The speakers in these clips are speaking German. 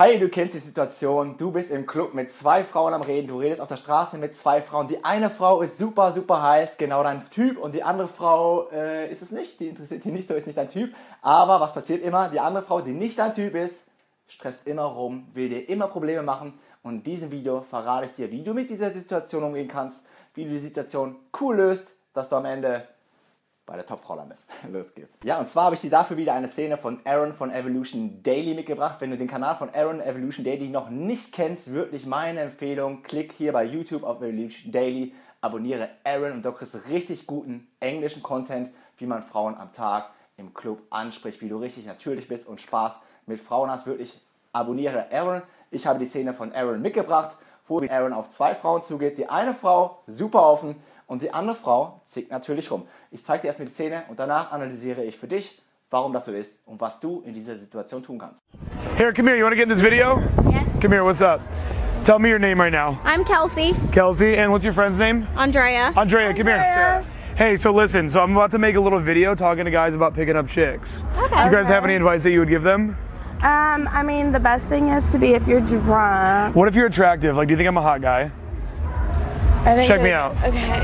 Hi, du kennst die Situation. Du bist im Club mit zwei Frauen am Reden. Du redest auf der Straße mit zwei Frauen. Die eine Frau ist super, super heiß, genau dein Typ. Und die andere Frau äh, ist es nicht. Die interessiert dich nicht so, ist nicht dein Typ. Aber was passiert immer? Die andere Frau, die nicht dein Typ ist, stresst immer rum, will dir immer Probleme machen. Und in diesem Video verrate ich dir, wie du mit dieser Situation umgehen kannst, wie du die Situation cool löst, dass du am Ende bei der Topfrau landest. Los geht's. Ja, und zwar habe ich dir dafür wieder eine Szene von Aaron von Evolution Daily mitgebracht. Wenn du den Kanal von Aaron Evolution Daily noch nicht kennst, wirklich meine Empfehlung, klick hier bei YouTube auf Evolution Daily, abonniere Aaron und du kriegst richtig guten englischen Content, wie man Frauen am Tag im Club anspricht, wie du richtig natürlich bist und Spaß mit Frauen hast. Wirklich abonniere Aaron. Ich habe die Szene von Aaron mitgebracht, wo Aaron auf zwei Frauen zugeht. Die eine Frau super offen und die andere Frau zickt natürlich rum. Ich zeige dir erstmal die Szene und danach analysiere ich für dich, warum das so ist und was du in dieser Situation tun kannst. Here, come here. You want to get in this video? Yes. Come here. What's up? Tell me your name right now. I'm Kelsey. Kelsey, and what's your friend's name? Andrea. Andrea, come here. Andrea. Hey, so listen, so I'm about to make a little video talking to guys about picking up chicks. Okay. Do you guys have any advice that you would give them? Um, I mean, the best thing is to be if you're drunk. What if you're attractive? Like, do you think I'm a hot guy? I think Check me out. Okay.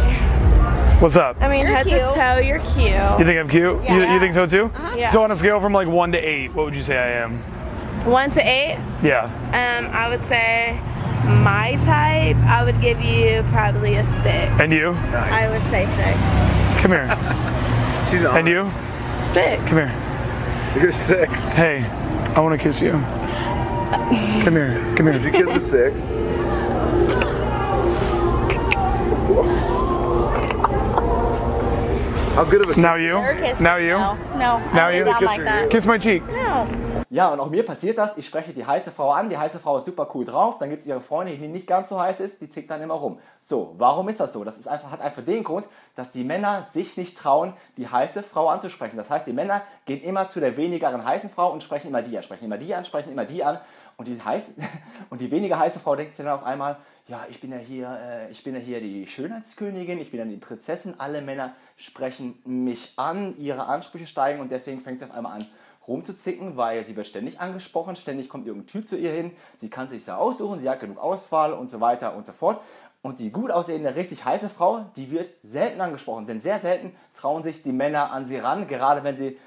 What's up? I mean, You're head cute. to toe, you're cute. You think I'm cute? You, you think so too? Yeah. So on a scale from like one to eight, what would you say I am? One to eight. Yeah. Um, I would say my type. I would give you probably a six. And you? I would say six. Come here. She's on. And you? Six. Come here. You're six. Hey, I want to kiss you. Come here. Come here. Did you kiss a six? How good of a kiss? Now you. Now you. No, no. Now I you. Kiss, like that. kiss my cheek. No. Ja, und auch mir passiert das. Ich spreche die heiße Frau an. Die heiße Frau ist super cool drauf. Dann gibt es ihre Freundin, die nicht ganz so heiß ist. Die zickt dann immer rum. So, warum ist das so? Das ist einfach, hat einfach den Grund, dass die Männer sich nicht trauen, die heiße Frau anzusprechen. Das heißt, die Männer gehen immer zu der wenigeren heißen Frau und sprechen immer die an. Sprechen immer die an, sprechen immer die an. Und die, heiß, und die weniger heiße Frau denkt sich dann auf einmal, ja, ich bin ja hier, äh, ich bin ja hier die Schönheitskönigin, ich bin ja die Prinzessin. Alle Männer sprechen mich an, ihre Ansprüche steigen und deswegen fängt sie auf einmal an, rumzuzicken, weil sie wird ständig angesprochen, ständig kommt irgendein Typ zu ihr hin, sie kann sich ja aussuchen, sie hat genug Auswahl und so weiter und so fort. Und die gut aussehende, richtig heiße Frau, die wird selten angesprochen, denn sehr selten trauen sich die Männer an sie ran, gerade wenn sie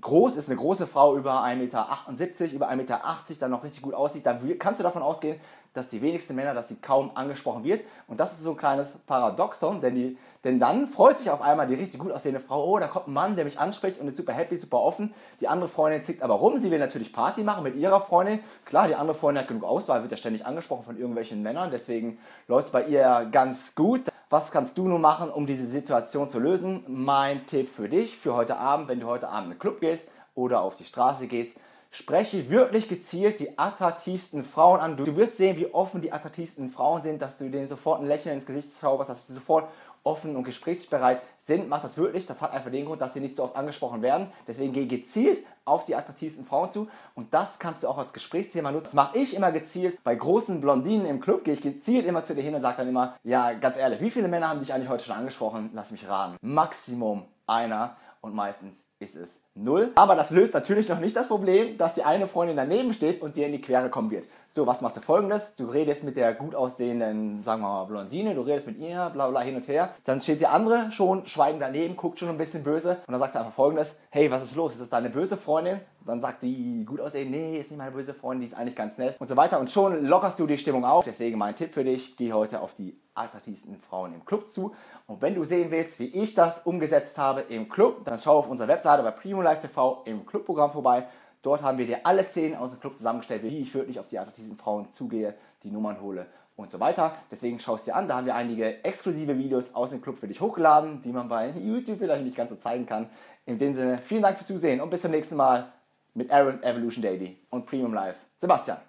groß ist, eine große Frau über 1,78 Meter, über 1,80 Meter, dann noch richtig gut aussieht, dann kannst du davon ausgehen, dass die wenigsten Männer, dass sie kaum angesprochen wird. Und das ist so ein kleines Paradoxon, denn, die, denn dann freut sich auf einmal die richtig gut aussehende Frau, oh, da kommt ein Mann, der mich anspricht und ist super happy, super offen. Die andere Freundin zickt aber rum, sie will natürlich Party machen mit ihrer Freundin. Klar, die andere Freundin hat genug Auswahl, wird ja ständig angesprochen von irgendwelchen Männern, deswegen läuft es bei ihr ganz gut. Was kannst du nun machen, um diese Situation zu lösen? Mein Tipp für dich, für heute Abend, wenn du heute Abend in den Club gehst oder auf die Straße gehst, spreche wirklich gezielt die attraktivsten Frauen an. Du wirst sehen, wie offen die attraktivsten Frauen sind, dass du denen sofort ein Lächeln ins Gesicht zauberst, dass sie sofort offen und gesprächsbereit sind. Mach das wirklich. Das hat einfach den Grund, dass sie nicht so oft angesprochen werden. Deswegen geh gezielt auf die attraktivsten Frauen zu. Und das kannst du auch als Gesprächsthema nutzen. Das mache ich immer gezielt. Bei großen Blondinen im Club gehe ich gezielt immer zu dir hin und sage dann immer, ja, ganz ehrlich, wie viele Männer haben dich eigentlich heute schon angesprochen? Lass mich raten. Maximum einer und meistens ist es null. Aber das löst natürlich noch nicht das Problem, dass die eine Freundin daneben steht und dir in die Quere kommen wird. So, was machst du folgendes? Du redest mit der gut aussehenden, sagen wir mal, Blondine, du redest mit ihr, bla bla hin und her. Dann steht die andere schon schweigend daneben, guckt schon ein bisschen böse und dann sagst du einfach folgendes: Hey, was ist los? Ist das deine böse Freundin? Und dann sagt die gut aussehend, nee, ist nicht meine böse Freundin, die ist eigentlich ganz nett und so weiter. Und schon lockerst du die Stimmung auf. Deswegen mein Tipp für dich: Geh heute auf die attraktivsten Frauen im Club zu. Und wenn du sehen willst, wie ich das umgesetzt habe im Club, dann schau auf unserer Webseite bei Primo Live TV im Clubprogramm vorbei. Dort haben wir dir alle Szenen aus dem Club zusammengestellt, wie ich wirklich auf die attraktivsten Frauen zugehe, die Nummern hole und so weiter. Deswegen schau es dir an. Da haben wir einige exklusive Videos aus dem Club für dich hochgeladen, die man bei YouTube vielleicht nicht ganz so zeigen kann. In dem Sinne, vielen Dank fürs Zusehen und bis zum nächsten Mal mit Aaron Evolution Daily und Premium Live. Sebastian.